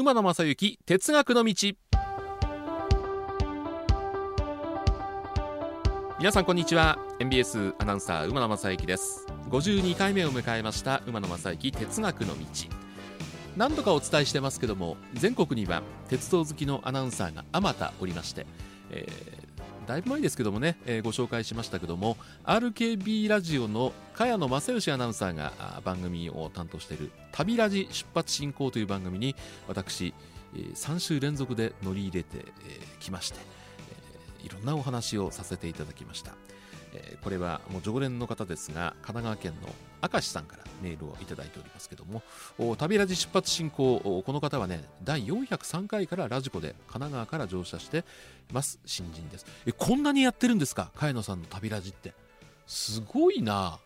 馬野正幸哲学の道。皆さんこんにちは。MBS アナウンサー馬野正幸です。52回目を迎えました馬野正幸哲学の道。何度かお伝えしてますけども全国には鉄道好きのアナウンサーがあまたおりまして、えー、だいぶ前ですけどもね、えー、ご紹介しましたけども RKB ラジオの茅野正義アナウンサーが番組を担当している「旅ラジ出発進行」という番組に私、えー、3週連続で乗り入れてき、えー、ましていろんなお話をさせていただきました、えー、これはもう常連の方ですが神奈川県の明石さんからメールをいただいておりますけども旅ラジ出発進行この方はね第403回からラジコで神奈川から乗車してます。新人です。えこんなにやってるんですか？茅野さんの旅ラジって。すごいな。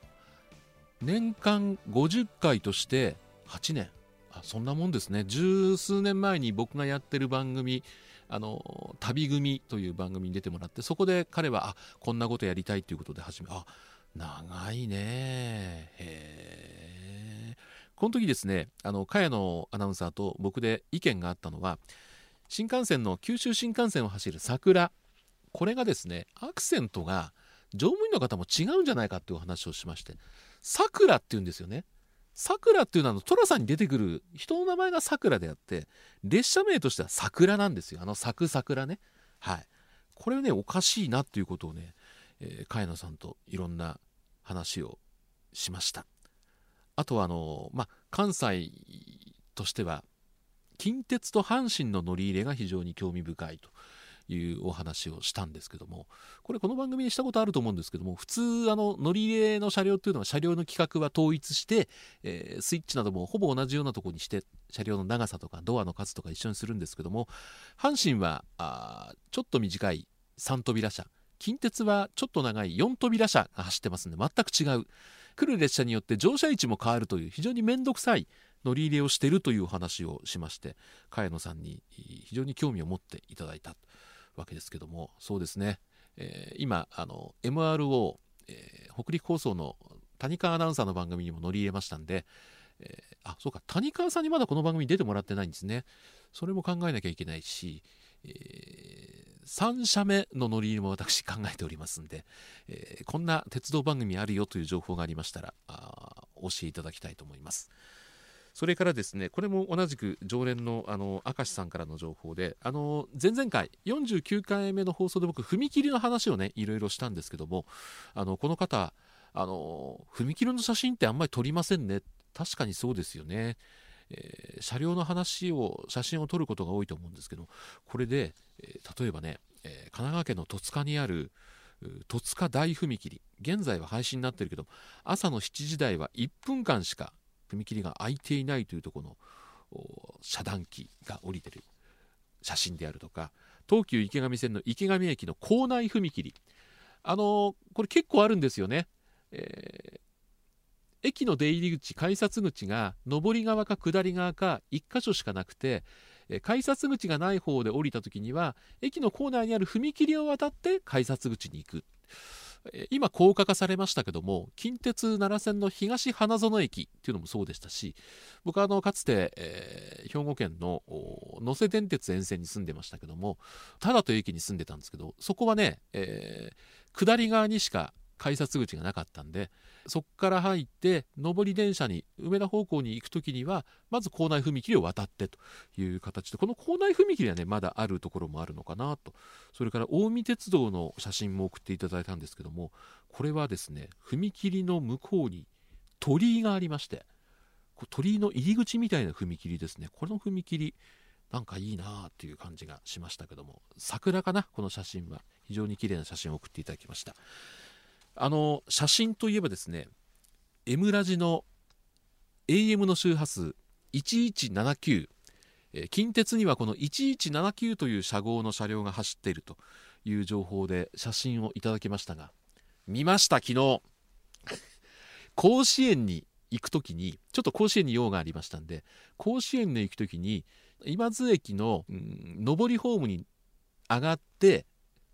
年間50回として8年あそんなもんですね。十数年前に僕がやってる番組あの旅組という番組に出てもらってそこで彼はあこんなことやりたいということで始めあ長いね。へえ。この時ですねあの茅野アナウンサーと僕で意見があったのは新幹線の九州新幹線を走る桜。これがですねアクセントが乗務員の方も違うんじゃないかっていう話をしまして桜っていうんですよね。さくらっていうのは寅さんに出てくる人の名前がさくらであって列車名としては桜なんですよ。あの咲く桜ね。はい。これねおかしいなっていうことをね、えー、茅野さんといろんな話をしました。あとはあのま関西としては近鉄と阪神の乗り入れが非常に興味深いというお話をしたんですけどもこれこの番組にしたことあると思うんですけども普通あの乗り入れの車両っていうのは車両の規格は統一して、えー、スイッチなどもほぼ同じようなとこにして車両の長さとかドアの数とか一緒にするんですけども阪神はあちょっと短い3扉車。近鉄はちょっと長い4扉車が走ってますんで全く違う。来る列車によって乗車位置も変わるという非常に面倒くさい乗り入れをしているという話をしまして茅野さんに非常に興味を持っていただいたわけですけどもそうですね、えー、今あの MRO、えー、北陸放送の谷川アナウンサーの番組にも乗り入れましたんで、えー、あそうか谷川さんにまだこの番組に出てもらってないんですね。それも考えなきゃいけないし、えー、3社目の乗り入れも私考えておりますんで、えー、こんな鉄道番組あるよという情報がありましたらあ教えいただきたいと思います。それからですねこれも同じく常連のあの明石さんからの情報であの前々回49回目の放送で僕踏切の話をねいろいろしたんですけどもあのこの方あの踏切の写真ってあんまり撮りませんね確かにそうですよね、えー、車両の話を写真を撮ることが多いと思うんですけどこれで、えー、例えばね、え、神奈川県の戸塚にある戸塚大踏切。現在は廃止になってるけど朝の7時台は1分間しか踏切が開いていないというところの遮断機が降りてる。写真であるとか東急池上線の池上駅の構内踏切。あのこれ結構あるんですよね、えー、駅の出入り口改札口が上り側か下り側か1箇所しかなくて改札口がない方で降りた時には駅の構内にある踏切を渡って改札口に行く。今高架化されましたけども近鉄奈良線の東花園駅っていうのもそうでしたし僕はあのかつて、えー、兵庫県の能勢電鉄沿線に住んでましたけどもただという駅に住んでたんですけどそこはね、えー、下り側にしか改札口がなかったんでそこから入って上り電車に梅田方向に行く時にはまず構内踏切を渡ってという形でこの構内踏切はねまだあるところもあるのかなと。それから近江鉄道の写真も送っていただいたんですけどもこれはですね踏切の向こうに鳥居がありまして鳥居の入り口みたいな踏切ですね。この踏切なんかいいなあっていう感じがしましたけども桜かなこの写真は。非常に綺麗な写真を送っていただきました。あの写真といえばですね M ラジの AM の周波数1179近鉄にはこの1179という車号の車両が走っているという情報で写真をいただきましたが見ました昨日。甲子園に行く時にちょっと甲子園に用がありましたんで甲子園に行く時に今津駅の、うん、上りホームに上がって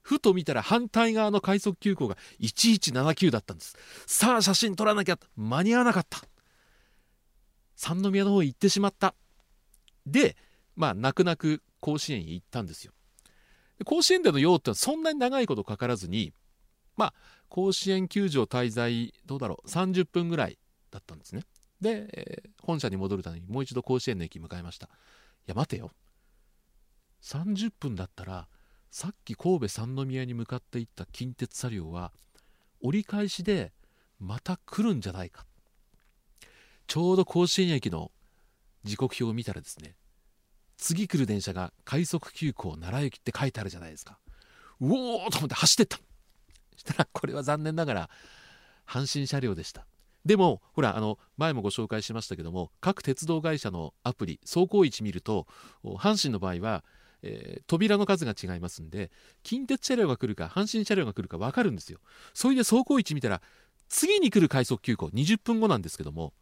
ふと見たら反対側の快速急行が1179だったんです。さあ写真撮らなきゃ間に合わなかった。三宮の方へ行ってしまった。でまあ泣く泣く甲子園へ行ったんですよ。甲子園での用ってのはそんなに長いことかからずにまあ甲子園球場滞在どうだろう。30分ぐらいだったんですね。で、えー、本社に戻るためにもう一度甲子園の駅向かいました。いや待てよ。30分だったらさっき神戸三宮に向かっていった近鉄車両は折り返しでまた来るんじゃないか。ちょうど甲子園駅の時刻表を見たらですね次来る電車が快速急行奈良駅って書いてあるじゃないですか。うおーと思って走ってった。したらこれは残念ながら阪神車両でした。でもほらあの前もご紹介しましたけども各鉄道会社のアプリ走行位置見ると阪神の場合はえー、扉の数が違いますんで近鉄車両が来るか阪神車両が来るか分かるんですよ。それで走行位置見たら次に来る快速急行20分後なんですけども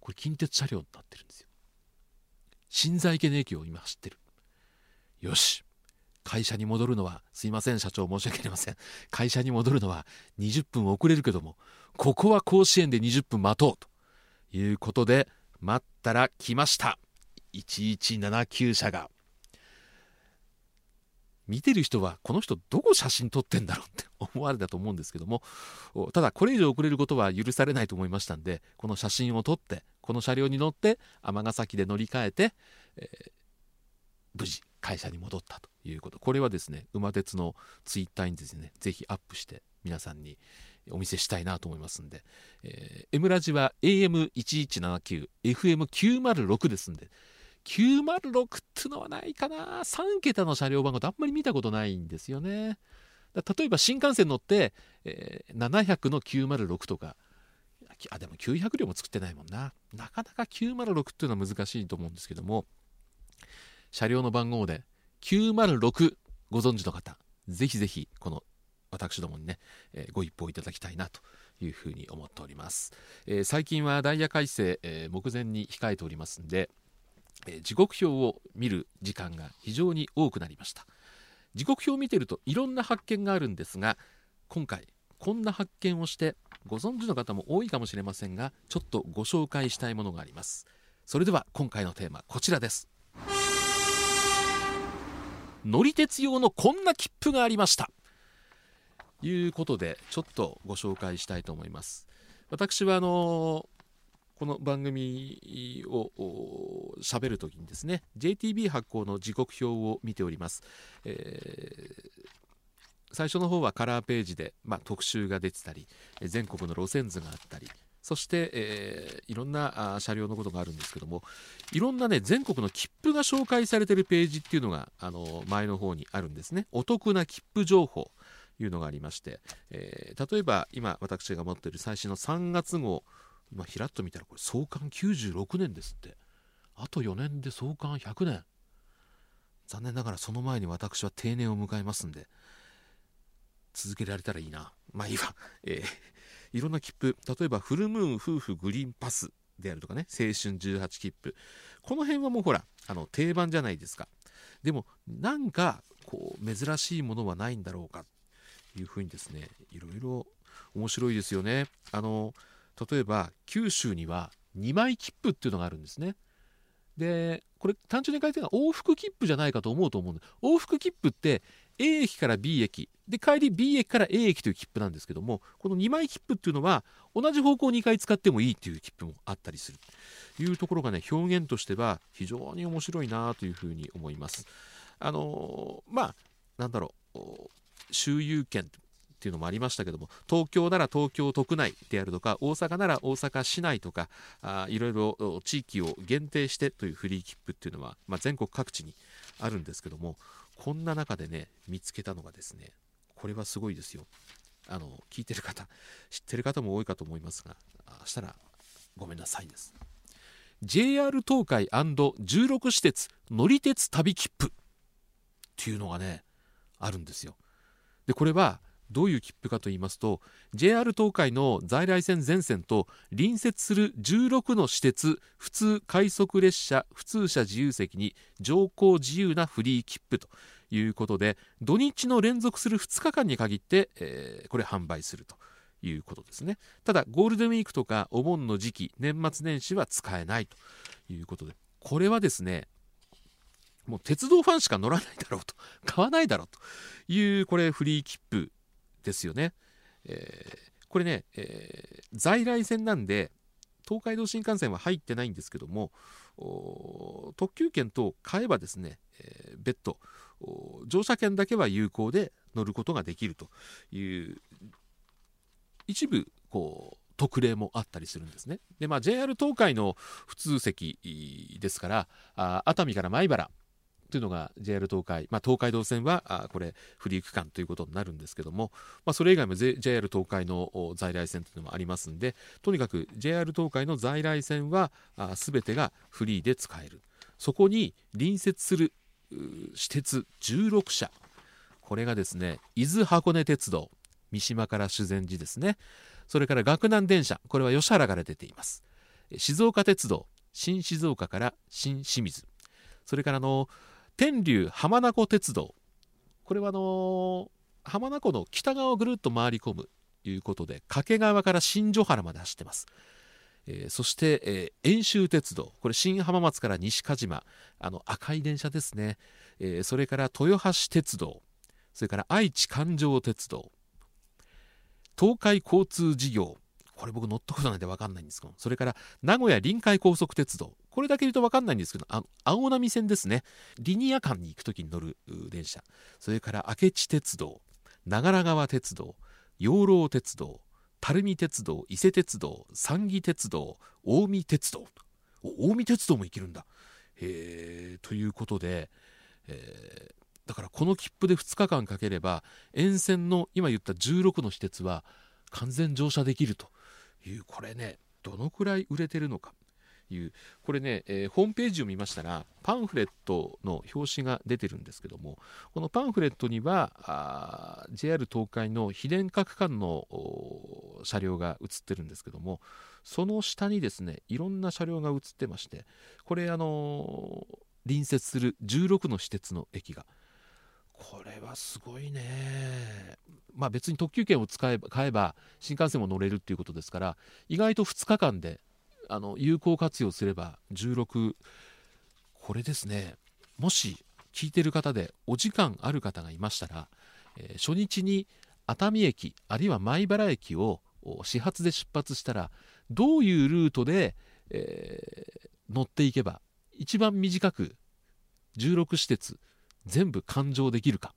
これ近鉄車両になってるんですよ。新在家の駅を今走ってる。よし。会社に戻るのはすいません社長申し訳ありません。会社に戻るのは20分遅れるけどもここは甲子園で20分待とうということで待ったら来ました。1179社が。見てる人はこの人どこ写真撮ってんだろうって思われたと思うんですけどもただこれ以上遅れることは許されないと思いましたんでこの写真を撮ってこの車両に乗って尼崎で乗り換えて、えー、無事会社に戻ったということ。これはですね馬鉄のツイッターにですねぜひアップして皆さんにお見せしたいなと思いますんで、えー、M ラジは AM1179 FM906 ですんで906っていうのはないかな。3桁の車両番号ってあんまり見たことないんですよね。例えば新幹線乗って、えー、700の906とか。あでも900両も作ってないもんな。なかなか906っていうのは難しいと思うんですけども。車両の番号で906ご存知の方ぜひぜひこの私どもにね、えー、ご一報いただきたいなというふうに思っております、えー、最近はダイヤ改正、えー、目前に控えておりますんでえ時刻表を見る時間が非常に多くなりました。時刻表を見てるといろんな発見があるんですが今回こんな発見をしてご存知の方も多いかもしれませんがちょっとご紹介したいものがあります。それでは今回のテーマこちらです。乗り鉄用のこんな切符がありました。いうことでちょっとご紹介したいと思います。私はあのこの番組を喋るときにですね JTB 発行の時刻表を見ております、えー、最初の方はカラーページで、まあ、特集が出てたり全国の路線図があったりそして、えー、いろんな車両のことがあるんですけどもいろんなね全国の切符が紹介されているページっていうのがあの前の方にあるんですね。お得な切符情報というのがありまして、えー、例えば今私が持っている最新の3月号今ひらっと見たらこれ創刊96年ですって。あと4年で創刊100年。残念ながらその前に私は定年を迎えますんで続けられたらいいな。まあいいわ、えー、いろんな切符。例えばフルムーン夫婦グリーンパスであるとかね青春18切符。この辺はもうほらあの定番じゃないですか。でもなんかこう珍しいものはないんだろうか。というふうにですねいろいろ面白いですよね。あの例えば九州には2枚切符っていうのがあるんですね。でこれ単純に書いてるのは往復切符じゃないかと思うと思うんで往復切符って A 駅から B 駅。で帰り B 駅から A 駅という切符なんですけどもこの2枚切符っていうのは同じ方向2回使ってもいいっていう切符もあったりする。というところがね表現としては非常に面白いなというふうに思います。あのー、まあなんだろう周遊券。っていうのもありましたけども東京なら東京都区内であるとか大阪なら大阪市内とかあいろいろ地域を限定してというフリー切符っていうのは、まあ、全国各地にあるんですけどもこんな中でね見つけたのがですねこれはすごいですよ。あの聞いてる方知ってる方も多いかと思いますがあしたらごめんなさいです。JR 東海 &16 施設乗り鉄旅切符っていうのがねあるんですよ。でこれはどういう切符かと言いますと JR 東海の在来線全線と隣接する16の私鉄普通快速列車普通車自由席に乗降自由なフリー切符ということで土日の連続する2日間に限って、えー、これ販売するということですね。ただゴールデンウィークとかお盆の時期年末年始は使えないということでこれはですねもう鉄道ファンしか乗らないだろうと買わないだろうというこれフリー切符ですよね、えー、これね、えー、在来線なんで東海道新幹線は入ってないんですけども特急券と買えばですね、えー、別途乗車券だけは有効で乗ることができるという一部こう特例もあったりするんですね。で、まあ、JR 東海の普通席ですからあ熱海から米原というのが JR 東海、まあ、東海道線はあこれフリー区間ということになるんですけども、まあ、それ以外も JR 東海の在来線というのもありますんでとにかく JR 東海の在来線はあ全てがフリーで使える。そこに隣接する私鉄16社。これがですね伊豆箱根鉄道三島から修善寺ですね。それから岳南電車これは吉原から出ています。静岡鉄道新静岡から新清水。それからの天竜浜名湖鉄道。これはあの浜名湖の北側をぐるっと回り込むということで掛川から新所原まで走ってます、えー、そして、えー、遠州鉄道。これ新浜松から西鹿島。あの赤い電車ですね、えー、それから豊橋鉄道。それから愛知環状鉄道。東海交通事業。これ僕乗ったことないんで分かんないんですけど。それから名古屋臨海高速鉄道。これだけ言うと分かんないんですけど青波線ですね。リニア間に行く時に乗る電車。それから明智鉄道長良川鉄道養老鉄道垂水鉄道伊勢鉄道三義鉄道近江鉄道。近江鉄道も行けるんだ。へえということで、えー、だからこの切符で2日間かければ沿線の今言った16の私鉄は完全乗車できるという。これねどのくらい売れてるのか。いうこれね、えー、ホームページを見ましたらパンフレットの表紙が出てるんですけどもこのパンフレットには JR 東海の非電化区間の車両が映ってるんですけどもその下にですねいろんな車両が映ってましてこれあのー、隣接する16の私鉄の駅がこれはすごいね。まあ別に特急券を使えば買えば新幹線も乗れるっていうことですから意外と2日間であの有効活用すれば16これですね。もし聞いてる方でお時間ある方がいましたら、えー、初日に熱海駅あるいは米原駅を始発で出発したらどういうルートで、えー、乗っていけば一番短く16施設全部勘定できるか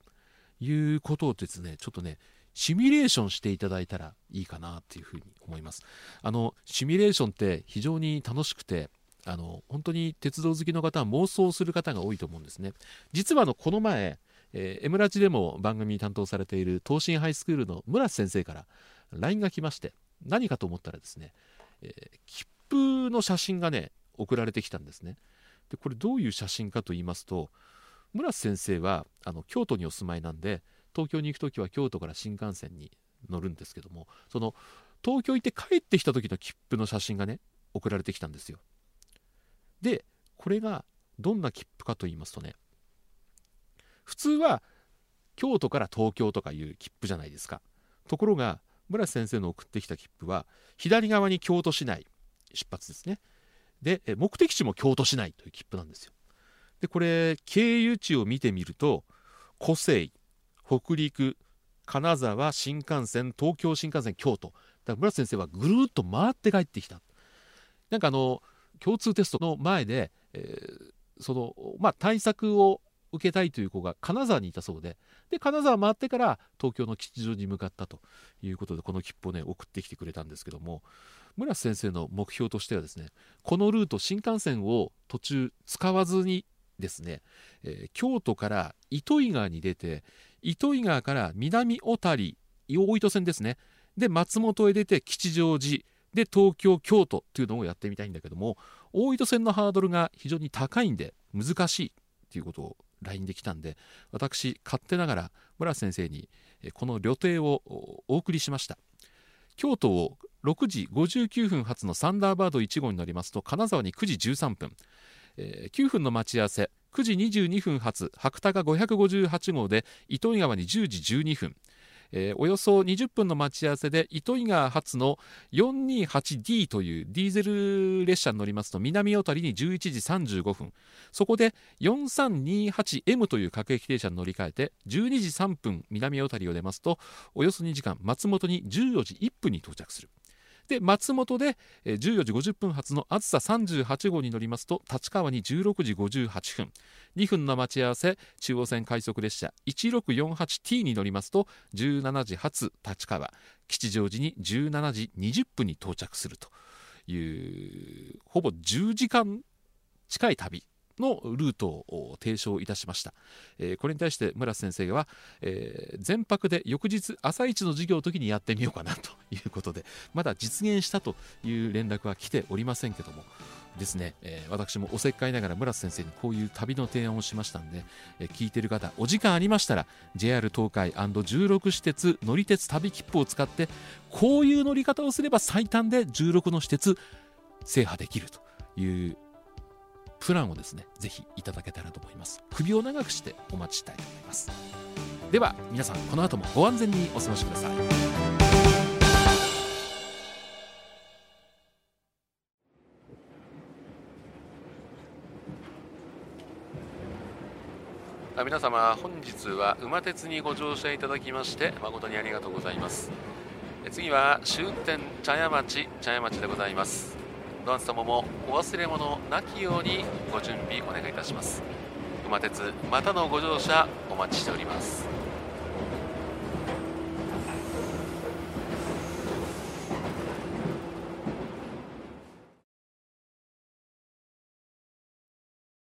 いうことをですねちょっとねシミュレーションしていただいたらいいかなっていうふうに思います。あのシミュレーションって非常に楽しくてあの本当に鉄道好きの方は妄想する方が多いと思うんですね。実はあのこの前、えー、M ラジでも番組担当されている東進ハイスクールの村瀬先生から LINE が来まして何かと思ったらですね、えー、切符の写真がね送られてきたんですね。でこれどういう写真かと言いますと村瀬先生はあの京都にお住まいなんで東京に行く時は京都から新幹線に乗るんですけどもその東京行って帰ってきた時の切符の写真がね送られてきたんですよ。でこれがどんな切符かと言いますとね普通は京都から東京とかいう切符じゃないですか。ところが村瀬先生の送ってきた切符は左側に京都市内出発ですね。で目的地も京都市内という切符なんですよ。でこれ経由地を見てみると湖西。北陸金沢新幹線東京新幹線京都。だから村瀬先生はぐるっと回って帰ってきた。なんかあの共通テストの前で、えー、そのまあ対策を受けたいという子が金沢にいたそうで。で金沢回ってから東京の吉祥に向かったということでこの切符をね送ってきてくれたんですけども。村瀬先生の目標としてはですねこのルート新幹線を途中使わずにですね、えー、京都から糸魚川に出て糸魚川から南小谷大糸線ですね。で松本へ出て吉祥寺で東京京都っていうのをやってみたいんだけども大糸線のハードルが非常に高いんで難しいっていうことを LINE で来たんで私勝手ながら村瀬先生にこの旅程をお送りしました。京都を6時59分発のサンダーバード1号に乗りますと金沢に9時13分えー、9分の待ち合わせ9時22分発白鷹558号で糸魚川に10時12分。えー、およそ20分の待ち合わせで糸魚川発の 428D というディーゼル列車に乗りますと南小谷に11時35分。そこで 4328M という各駅停車に乗り換えて12時3分南小谷を出ますとおよそ2時間松本に14時1分に到着する。で松本で14時50分発のあずさ38号に乗りますと立川に16時58分。2分の待ち合わせ中央線快速列車 1648T に乗りますと17時発立川。吉祥寺に17時20分に到着するというほぼ10時間近い旅。のルートを提唱いたしました、えー、これに対して村瀬先生は、えー、全泊で翌日朝一の授業の時にやってみようかなということでまだ実現したという連絡は来ておりませんけどもですね、えー、私もおせっかいながら村瀬先生にこういう旅の提案をしましたんで、えー、聞いてる方お時間ありましたら JR 東海 &16 私鉄乗り鉄旅切符を使ってこういう乗り方をすれば最短で16の私鉄制覇できるというプランをですねぜひいただけたらと思います。首を長くしてお待ちしたいと思います。では皆さんこの後もご安全にお過ごしください。皆様本日は馬鉄にご乗車いただきまして誠にありがとうございます。次は終点茶屋町茶屋町でございます。ドアン様もお忘れ物なきようにご準備お願いいたします。馬鉄またのご乗車お待ちしております。